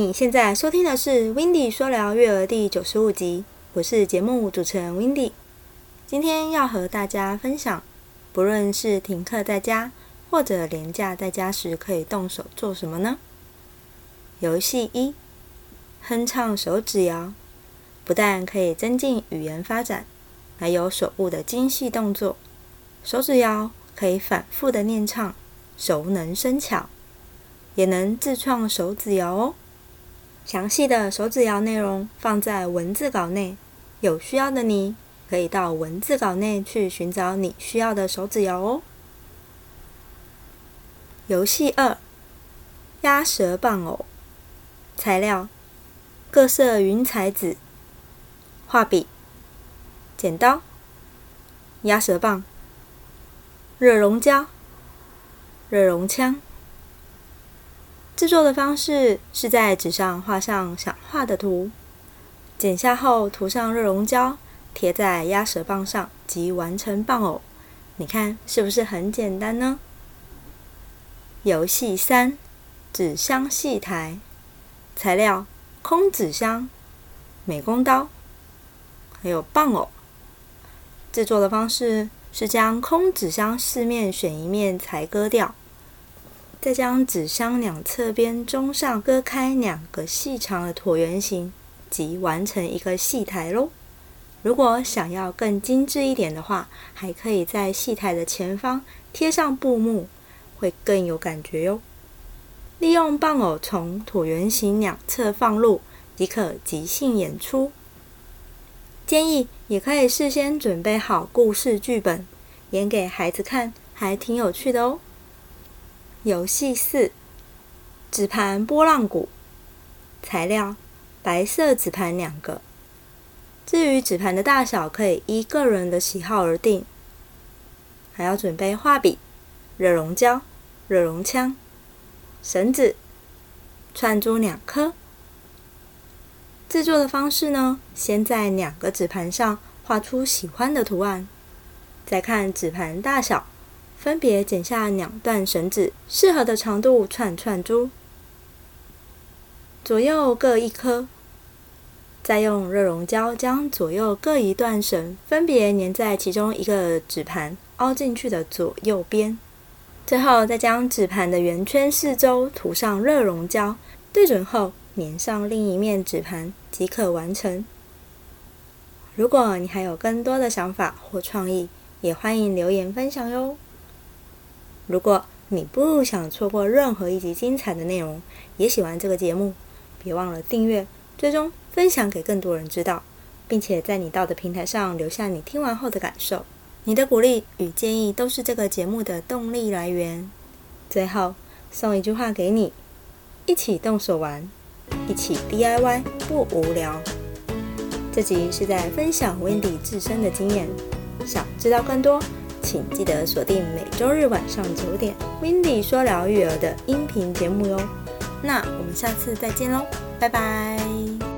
你现在收听的是《w i n d y 说聊育儿》第九十五集，我是节目主持人 w i n d y 今天要和大家分享，不论是停课在家或者连假在家时，可以动手做什么呢？游戏一，哼唱手指谣，不但可以增进语言发展，还有手部的精细动作。手指谣可以反复的念唱，熟能生巧。也能自创手指谣哦。详细的手指谣内容放在文字稿内，有需要的你可以到文字稿内去寻找你需要的手指谣哦。游戏二：鸭舌棒偶。材料：各色云彩纸、画笔、剪刀、鸭舌棒、热熔胶、热熔枪。制作的方式是在纸上画上想画的图，剪下后涂上热熔胶，贴在鸭舌棒上即完成棒偶。你看是不是很简单呢？游戏三：纸箱戏台。材料：空纸箱、美工刀，还有棒偶。制作的方式是将空纸箱四面选一面裁割掉。再将纸箱两侧边中上割开两个细长的椭圆形，即完成一个戏台喽。如果想要更精致一点的话，还可以在戏台的前方贴上布幕，会更有感觉哟。利用棒偶从椭圆形两侧放入，即可即兴演出。建议也可以事先准备好故事剧本，演给孩子看，还挺有趣的哦。游戏四：纸盘波浪鼓。材料：白色纸盘两个。至于纸盘的大小，可以依个人的喜好而定。还要准备画笔、热熔胶、热熔枪、绳子、串珠两颗。制作的方式呢？先在两个纸盘上画出喜欢的图案，再看纸盘大小。分别剪下两段绳子，适合的长度串串珠，左右各一颗。再用热熔胶将左右各一段绳分别粘在其中一个纸盘凹进去的左右边。最后再将纸盘的圆圈四周涂上热熔胶，对准后粘上另一面纸盘即可完成。如果你还有更多的想法或创意，也欢迎留言分享哟。如果你不想错过任何一集精彩的内容，也喜欢这个节目，别忘了订阅、追踪、分享给更多人知道，并且在你到的平台上留下你听完后的感受。你的鼓励与建议都是这个节目的动力来源。最后送一句话给你：一起动手玩，一起 DIY 不无聊。这集是在分享 Wendy 自身的经验，想知道更多。请记得锁定每周日晚上九点，Windy 说聊育儿的音频节目哟。那我们下次再见喽，拜拜。